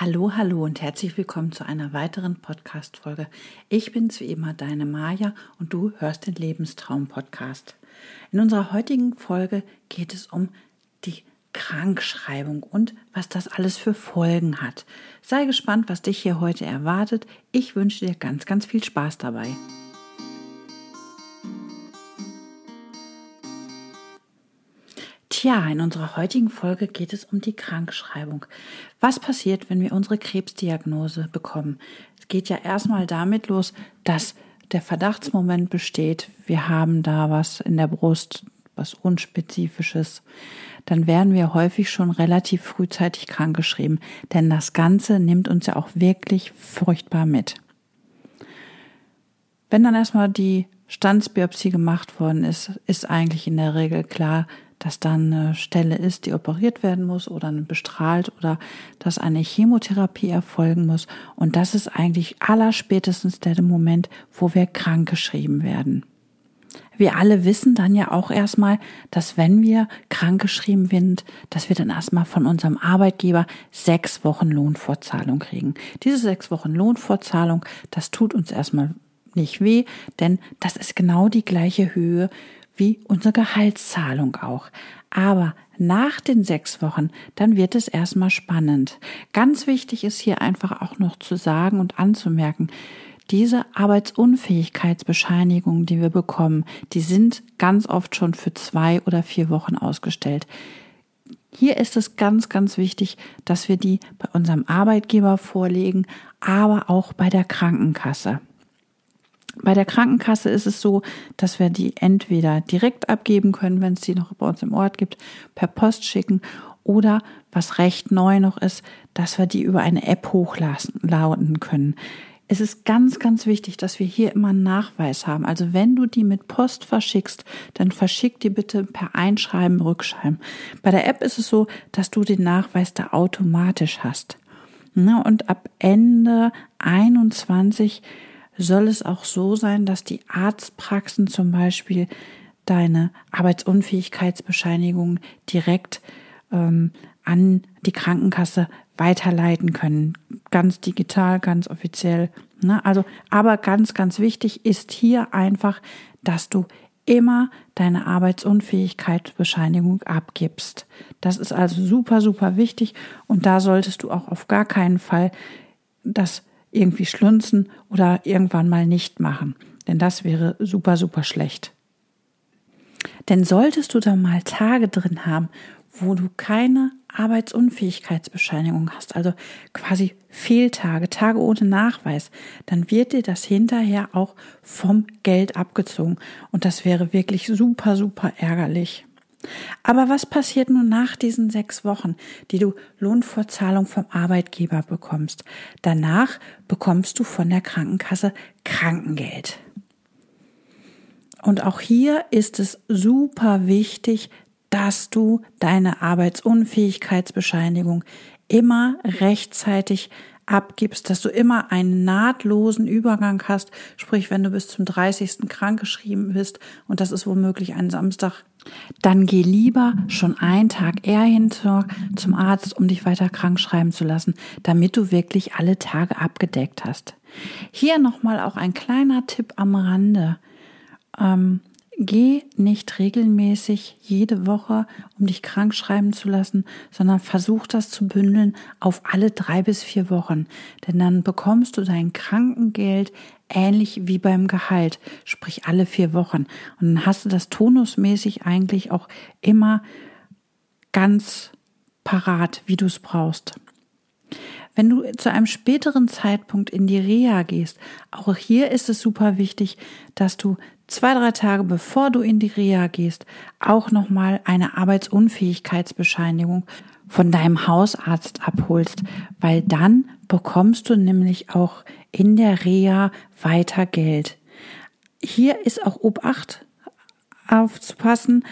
Hallo, hallo und herzlich willkommen zu einer weiteren Podcast-Folge. Ich bin's wie immer, deine Maja und du hörst den Lebenstraum-Podcast. In unserer heutigen Folge geht es um die Krankschreibung und was das alles für Folgen hat. Sei gespannt, was dich hier heute erwartet. Ich wünsche dir ganz, ganz viel Spaß dabei. Tja, in unserer heutigen Folge geht es um die Krankschreibung. Was passiert, wenn wir unsere Krebsdiagnose bekommen? Es geht ja erstmal damit los, dass der Verdachtsmoment besteht, wir haben da was in der Brust, was unspezifisches, dann werden wir häufig schon relativ frühzeitig krankgeschrieben, denn das Ganze nimmt uns ja auch wirklich furchtbar mit. Wenn dann erstmal die Standsbiopsie gemacht worden ist, ist eigentlich in der Regel klar, dass dann eine Stelle ist, die operiert werden muss oder bestrahlt oder dass eine Chemotherapie erfolgen muss. Und das ist eigentlich allerspätestens der Moment, wo wir krankgeschrieben werden. Wir alle wissen dann ja auch erstmal, dass wenn wir krankgeschrieben sind, dass wir dann erstmal von unserem Arbeitgeber sechs Wochen Lohnfortzahlung kriegen. Diese sechs Wochen Lohnfortzahlung, das tut uns erstmal nicht weh, denn das ist genau die gleiche Höhe wie unsere Gehaltszahlung auch. Aber nach den sechs Wochen, dann wird es erstmal spannend. Ganz wichtig ist hier einfach auch noch zu sagen und anzumerken, diese Arbeitsunfähigkeitsbescheinigungen, die wir bekommen, die sind ganz oft schon für zwei oder vier Wochen ausgestellt. Hier ist es ganz, ganz wichtig, dass wir die bei unserem Arbeitgeber vorlegen, aber auch bei der Krankenkasse. Bei der Krankenkasse ist es so, dass wir die entweder direkt abgeben können, wenn es die noch bei uns im Ort gibt, per Post schicken oder was recht neu noch ist, dass wir die über eine App hochladen können. Es ist ganz, ganz wichtig, dass wir hier immer einen Nachweis haben. Also wenn du die mit Post verschickst, dann verschick die bitte per Einschreiben, Rückschreiben. Bei der App ist es so, dass du den Nachweis da automatisch hast. Und ab Ende 21 soll es auch so sein, dass die Arztpraxen zum Beispiel deine Arbeitsunfähigkeitsbescheinigung direkt ähm, an die Krankenkasse weiterleiten können. Ganz digital, ganz offiziell. Ne? Also, aber ganz, ganz wichtig ist hier einfach, dass du immer deine Arbeitsunfähigkeitsbescheinigung abgibst. Das ist also super, super wichtig und da solltest du auch auf gar keinen Fall das irgendwie schlunzen oder irgendwann mal nicht machen. Denn das wäre super, super schlecht. Denn solltest du da mal Tage drin haben, wo du keine Arbeitsunfähigkeitsbescheinigung hast, also quasi Fehltage, Tage ohne Nachweis, dann wird dir das hinterher auch vom Geld abgezogen. Und das wäre wirklich super, super ärgerlich. Aber was passiert nun nach diesen sechs Wochen, die du Lohnfortzahlung vom Arbeitgeber bekommst? Danach bekommst du von der Krankenkasse Krankengeld. Und auch hier ist es super wichtig, dass du deine Arbeitsunfähigkeitsbescheinigung immer rechtzeitig abgibst, dass du immer einen nahtlosen Übergang hast, sprich wenn du bis zum 30. krankgeschrieben bist und das ist womöglich ein Samstag, dann geh lieber schon einen Tag eher hin zum Arzt, um dich weiter krank schreiben zu lassen, damit du wirklich alle Tage abgedeckt hast. Hier nochmal auch ein kleiner Tipp am Rande. Ähm, Geh nicht regelmäßig jede Woche, um dich krank schreiben zu lassen, sondern versuch das zu bündeln auf alle drei bis vier Wochen. Denn dann bekommst du dein Krankengeld ähnlich wie beim Gehalt, sprich alle vier Wochen. Und dann hast du das tonusmäßig eigentlich auch immer ganz parat, wie du es brauchst. Wenn du zu einem späteren Zeitpunkt in die Reha gehst, auch hier ist es super wichtig, dass du zwei, drei Tage bevor du in die Reha gehst, auch nochmal eine Arbeitsunfähigkeitsbescheinigung von deinem Hausarzt abholst, weil dann bekommst du nämlich auch in der Reha weiter Geld. Hier ist auch Obacht aufzupassen.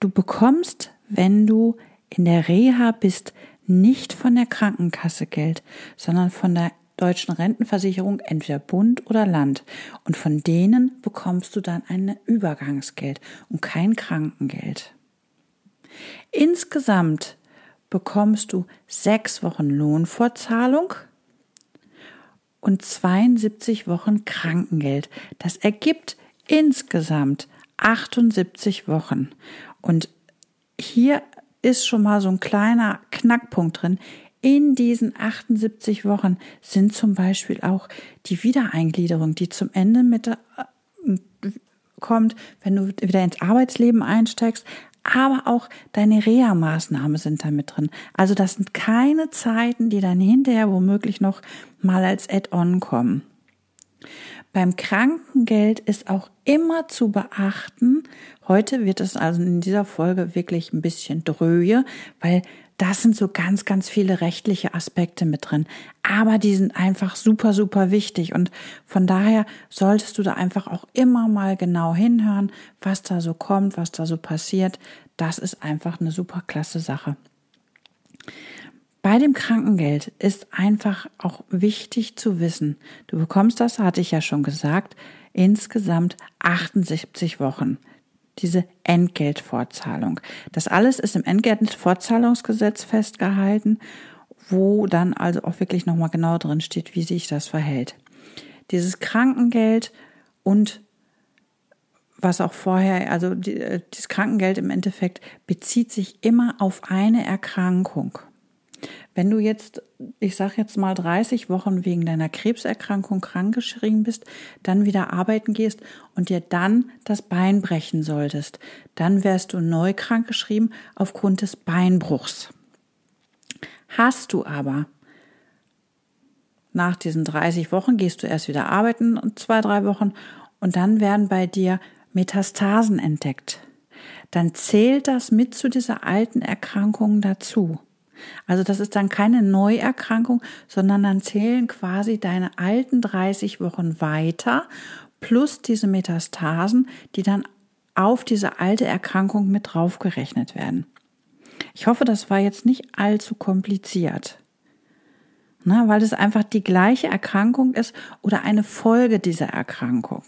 Du bekommst, wenn du in der Reha bist, nicht von der Krankenkasse Geld, sondern von der deutschen Rentenversicherung, entweder Bund oder Land. Und von denen bekommst du dann ein Übergangsgeld und kein Krankengeld. Insgesamt bekommst du sechs Wochen Lohnfortzahlung und 72 Wochen Krankengeld. Das ergibt insgesamt 78 Wochen. Und hier ist schon mal so ein kleiner Knackpunkt drin. In diesen 78 Wochen sind zum Beispiel auch die Wiedereingliederung, die zum Ende mit äh, kommt, wenn du wieder ins Arbeitsleben einsteigst, aber auch deine Reha-Maßnahmen sind da mit drin. Also das sind keine Zeiten, die dann hinterher womöglich noch mal als Add-on kommen. Beim Krankengeld ist auch immer zu beachten, heute wird es also in dieser Folge wirklich ein bisschen dröhe, weil das sind so ganz, ganz viele rechtliche Aspekte mit drin. Aber die sind einfach super, super wichtig. Und von daher solltest du da einfach auch immer mal genau hinhören, was da so kommt, was da so passiert. Das ist einfach eine super klasse Sache. Bei dem Krankengeld ist einfach auch wichtig zu wissen, du bekommst das, hatte ich ja schon gesagt, insgesamt 78 Wochen. Diese Entgeltfortzahlung. Das alles ist im Entgeltfortzahlungsgesetz festgehalten, wo dann also auch wirklich nochmal genau drin steht, wie sich das verhält. Dieses Krankengeld und was auch vorher, also die, äh, das Krankengeld im Endeffekt bezieht sich immer auf eine Erkrankung. Wenn du jetzt, ich sage jetzt mal 30 Wochen wegen deiner Krebserkrankung krankgeschrieben bist, dann wieder arbeiten gehst und dir dann das Bein brechen solltest, dann wärst du neu krankgeschrieben aufgrund des Beinbruchs. Hast du aber nach diesen 30 Wochen gehst du erst wieder arbeiten und zwei, drei Wochen und dann werden bei dir Metastasen entdeckt. Dann zählt das mit zu dieser alten Erkrankung dazu. Also das ist dann keine Neuerkrankung, sondern dann zählen quasi deine alten 30 Wochen weiter plus diese Metastasen, die dann auf diese alte Erkrankung mit draufgerechnet werden. Ich hoffe, das war jetzt nicht allzu kompliziert. Na, weil es einfach die gleiche Erkrankung ist oder eine Folge dieser Erkrankung.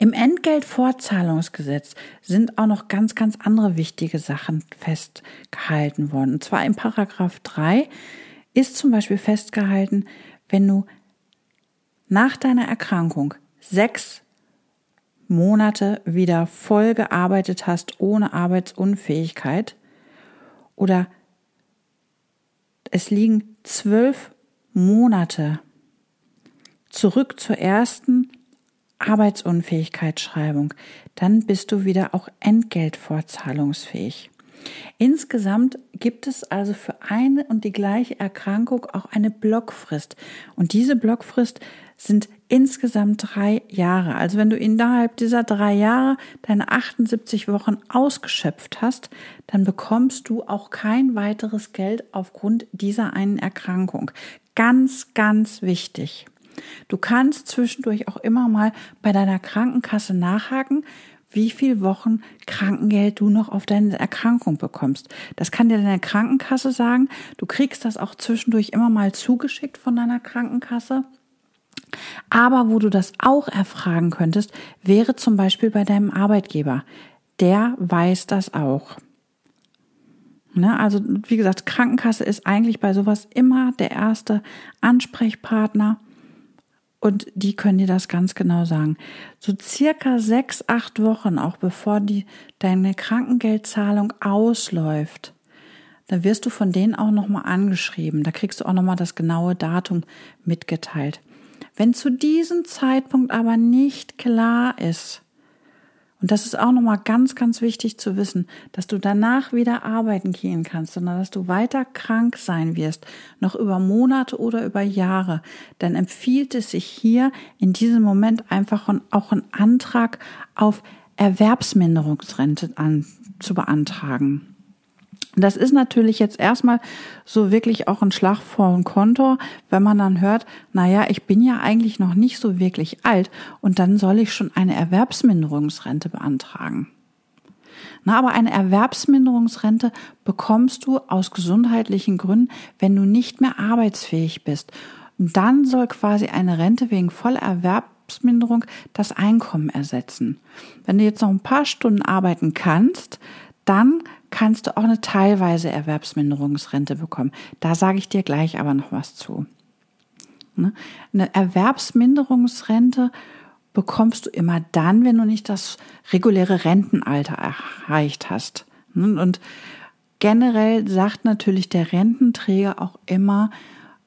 Im Entgeltfortzahlungsgesetz sind auch noch ganz, ganz andere wichtige Sachen festgehalten worden. Und zwar im Paragraph 3 ist zum Beispiel festgehalten, wenn du nach deiner Erkrankung sechs Monate wieder voll gearbeitet hast ohne Arbeitsunfähigkeit oder es liegen zwölf Monate zurück zur ersten Arbeitsunfähigkeitsschreibung, dann bist du wieder auch entgeltvorzahlungsfähig. Insgesamt gibt es also für eine und die gleiche Erkrankung auch eine Blockfrist. Und diese Blockfrist sind insgesamt drei Jahre. Also wenn du innerhalb dieser drei Jahre deine 78 Wochen ausgeschöpft hast, dann bekommst du auch kein weiteres Geld aufgrund dieser einen Erkrankung. Ganz, ganz wichtig. Du kannst zwischendurch auch immer mal bei deiner Krankenkasse nachhaken, wie viel Wochen Krankengeld du noch auf deine Erkrankung bekommst. Das kann dir deine Krankenkasse sagen. Du kriegst das auch zwischendurch immer mal zugeschickt von deiner Krankenkasse. Aber wo du das auch erfragen könntest, wäre zum Beispiel bei deinem Arbeitgeber. Der weiß das auch. Ne? Also wie gesagt, Krankenkasse ist eigentlich bei sowas immer der erste Ansprechpartner. Und die können dir das ganz genau sagen. So circa sechs, acht Wochen, auch bevor die, deine Krankengeldzahlung ausläuft, da wirst du von denen auch nochmal angeschrieben. Da kriegst du auch nochmal das genaue Datum mitgeteilt. Wenn zu diesem Zeitpunkt aber nicht klar ist, und das ist auch nochmal ganz, ganz wichtig zu wissen, dass du danach wieder arbeiten gehen kannst, sondern dass du weiter krank sein wirst, noch über Monate oder über Jahre. Dann empfiehlt es sich hier in diesem Moment einfach auch einen Antrag auf Erwerbsminderungsrente an, zu beantragen. Das ist natürlich jetzt erstmal so wirklich auch ein Schlag vor ein Kontor, wenn man dann hört, na ja, ich bin ja eigentlich noch nicht so wirklich alt und dann soll ich schon eine Erwerbsminderungsrente beantragen. Na, aber eine Erwerbsminderungsrente bekommst du aus gesundheitlichen Gründen, wenn du nicht mehr arbeitsfähig bist. Und dann soll quasi eine Rente wegen voller Erwerbsminderung das Einkommen ersetzen. Wenn du jetzt noch ein paar Stunden arbeiten kannst, dann kannst du auch eine teilweise Erwerbsminderungsrente bekommen. Da sage ich dir gleich aber noch was zu. Ne? Eine Erwerbsminderungsrente bekommst du immer dann, wenn du nicht das reguläre Rentenalter erreicht hast. Ne? Und generell sagt natürlich der Rententräger auch immer,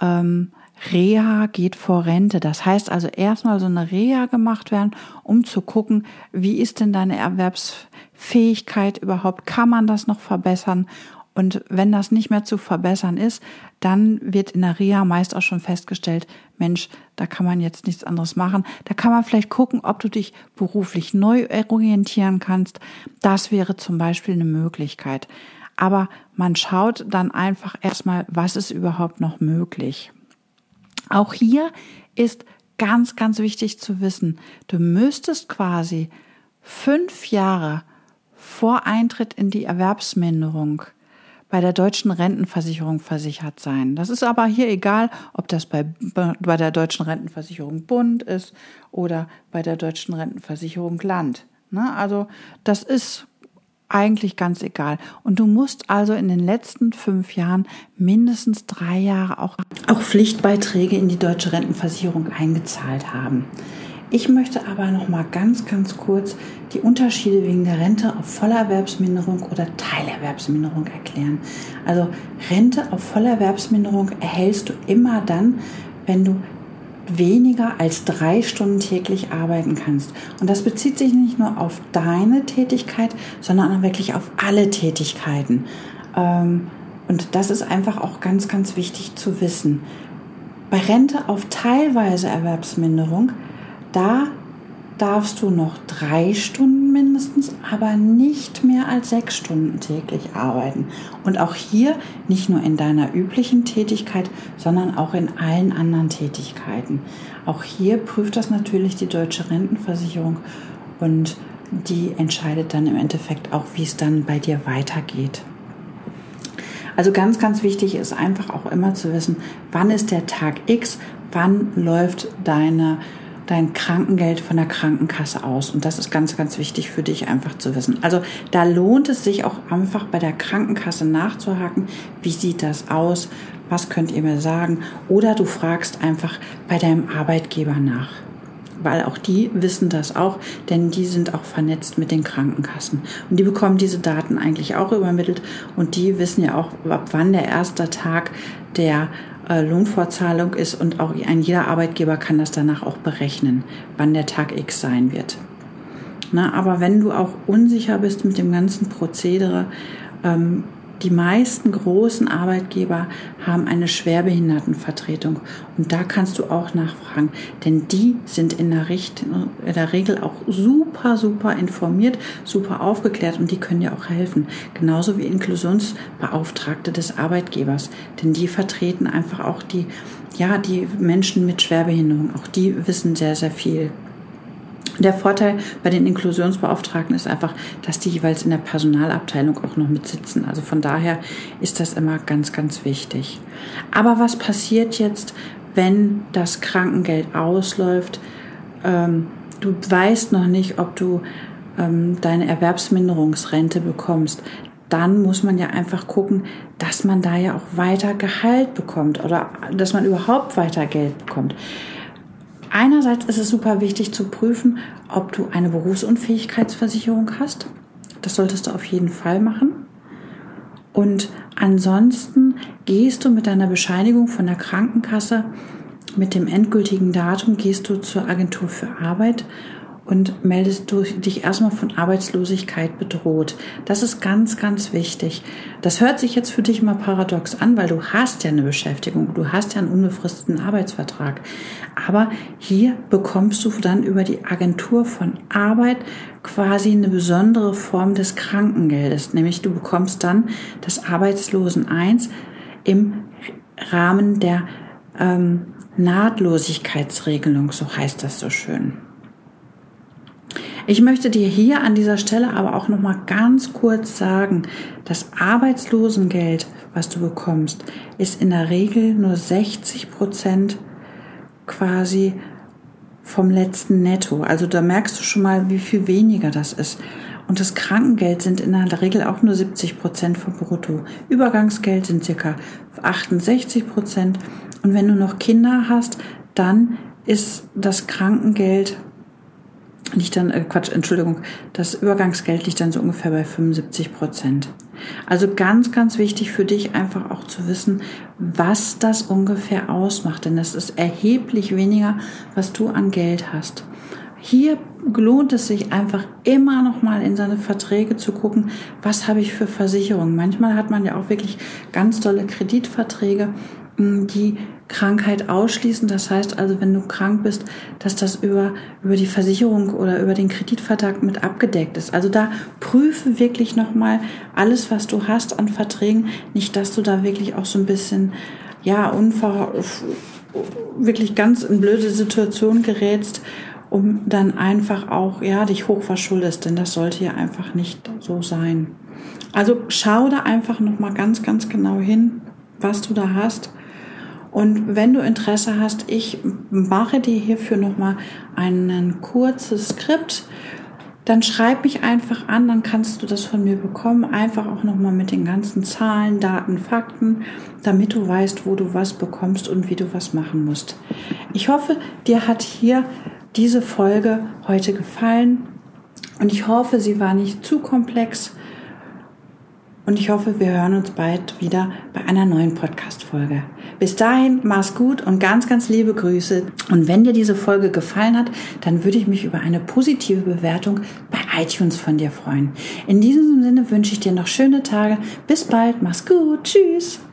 ähm, Reha geht vor Rente. Das heißt also erstmal so eine Reha gemacht werden, um zu gucken, wie ist denn deine Erwerbsfähigkeit überhaupt? Kann man das noch verbessern? Und wenn das nicht mehr zu verbessern ist, dann wird in der Reha meist auch schon festgestellt, Mensch, da kann man jetzt nichts anderes machen. Da kann man vielleicht gucken, ob du dich beruflich neu orientieren kannst. Das wäre zum Beispiel eine Möglichkeit. Aber man schaut dann einfach erstmal, was ist überhaupt noch möglich. Auch hier ist ganz, ganz wichtig zu wissen, du müsstest quasi fünf Jahre vor Eintritt in die Erwerbsminderung bei der deutschen Rentenversicherung versichert sein. Das ist aber hier egal, ob das bei, bei der deutschen Rentenversicherung Bund ist oder bei der deutschen Rentenversicherung Land. Ne? Also das ist eigentlich ganz egal. Und du musst also in den letzten fünf Jahren mindestens drei Jahre auch, auch Pflichtbeiträge in die deutsche Rentenversicherung eingezahlt haben. Ich möchte aber noch mal ganz, ganz kurz die Unterschiede wegen der Rente auf Vollerwerbsminderung oder Teilerwerbsminderung erklären. Also Rente auf Vollerwerbsminderung erhältst du immer dann, wenn du weniger als drei Stunden täglich arbeiten kannst. Und das bezieht sich nicht nur auf deine Tätigkeit, sondern auch wirklich auf alle Tätigkeiten. Ähm, und das ist einfach auch ganz, ganz wichtig zu wissen. Bei Rente auf teilweise Erwerbsminderung, da darfst du noch drei Stunden mindestens, aber nicht mehr als sechs Stunden täglich arbeiten. Und auch hier nicht nur in deiner üblichen Tätigkeit, sondern auch in allen anderen Tätigkeiten. Auch hier prüft das natürlich die deutsche Rentenversicherung und die entscheidet dann im Endeffekt auch, wie es dann bei dir weitergeht. Also ganz, ganz wichtig ist einfach auch immer zu wissen, wann ist der Tag X, wann läuft deine dein Krankengeld von der Krankenkasse aus. Und das ist ganz, ganz wichtig für dich einfach zu wissen. Also da lohnt es sich auch einfach bei der Krankenkasse nachzuhaken. Wie sieht das aus? Was könnt ihr mir sagen? Oder du fragst einfach bei deinem Arbeitgeber nach. Weil auch die wissen das auch, denn die sind auch vernetzt mit den Krankenkassen. Und die bekommen diese Daten eigentlich auch übermittelt und die wissen ja auch, ab wann der erste Tag der Lohnfortzahlung ist und auch ein jeder Arbeitgeber kann das danach auch berechnen, wann der Tag X sein wird. Na, aber wenn du auch unsicher bist mit dem ganzen Prozedere, ähm, die meisten großen Arbeitgeber haben eine Schwerbehindertenvertretung und da kannst du auch nachfragen, denn die sind in der, Richt in der Regel auch super, super informiert, super aufgeklärt und die können dir auch helfen. Genauso wie Inklusionsbeauftragte des Arbeitgebers, denn die vertreten einfach auch die, ja, die Menschen mit Schwerbehinderung. Auch die wissen sehr, sehr viel. Der Vorteil bei den Inklusionsbeauftragten ist einfach, dass die jeweils in der Personalabteilung auch noch mit sitzen. Also von daher ist das immer ganz, ganz wichtig. Aber was passiert jetzt, wenn das Krankengeld ausläuft? Ähm, du weißt noch nicht, ob du ähm, deine Erwerbsminderungsrente bekommst. Dann muss man ja einfach gucken, dass man da ja auch weiter Gehalt bekommt oder dass man überhaupt weiter Geld bekommt. Einerseits ist es super wichtig zu prüfen, ob du eine Berufsunfähigkeitsversicherung hast. Das solltest du auf jeden Fall machen. Und ansonsten gehst du mit deiner Bescheinigung von der Krankenkasse mit dem endgültigen Datum gehst du zur Agentur für Arbeit und meldest du dich erstmal von Arbeitslosigkeit bedroht. Das ist ganz, ganz wichtig. Das hört sich jetzt für dich mal paradox an, weil du hast ja eine Beschäftigung, du hast ja einen unbefristeten Arbeitsvertrag. Aber hier bekommst du dann über die Agentur von Arbeit quasi eine besondere Form des Krankengeldes, nämlich du bekommst dann das Arbeitslosen 1 im Rahmen der ähm, Nahtlosigkeitsregelung, so heißt das so schön. Ich möchte dir hier an dieser Stelle aber auch noch mal ganz kurz sagen, das Arbeitslosengeld, was du bekommst, ist in der Regel nur 60 Prozent quasi vom letzten Netto. Also da merkst du schon mal, wie viel weniger das ist. Und das Krankengeld sind in der Regel auch nur 70 Prozent vom Brutto. Übergangsgeld sind circa 68 Prozent. Und wenn du noch Kinder hast, dann ist das Krankengeld liegt dann, äh Quatsch, Entschuldigung, das Übergangsgeld liegt dann so ungefähr bei 75 Prozent. Also ganz, ganz wichtig für dich einfach auch zu wissen, was das ungefähr ausmacht, denn das ist erheblich weniger, was du an Geld hast. Hier lohnt es sich einfach immer noch mal in seine Verträge zu gucken, was habe ich für Versicherungen. Manchmal hat man ja auch wirklich ganz tolle Kreditverträge, die Krankheit ausschließen. Das heißt also, wenn du krank bist, dass das über, über die Versicherung oder über den Kreditvertrag mit abgedeckt ist. Also da prüfe wirklich nochmal alles, was du hast an Verträgen. Nicht, dass du da wirklich auch so ein bisschen, ja, unver, wirklich ganz in blöde Situation gerätst, um dann einfach auch, ja, dich hochverschuldest. Denn das sollte ja einfach nicht so sein. Also schau da einfach nochmal ganz, ganz genau hin, was du da hast und wenn du Interesse hast, ich mache dir hierfür nochmal ein kurzes Skript. Dann schreib mich einfach an, dann kannst du das von mir bekommen. Einfach auch nochmal mit den ganzen Zahlen, Daten, Fakten, damit du weißt, wo du was bekommst und wie du was machen musst. Ich hoffe, dir hat hier diese Folge heute gefallen und ich hoffe, sie war nicht zu komplex und ich hoffe, wir hören uns bald wieder bei einer neuen Podcast-Folge. Bis dahin, mach's gut und ganz, ganz liebe Grüße. Und wenn dir diese Folge gefallen hat, dann würde ich mich über eine positive Bewertung bei iTunes von dir freuen. In diesem Sinne wünsche ich dir noch schöne Tage. Bis bald, mach's gut, tschüss.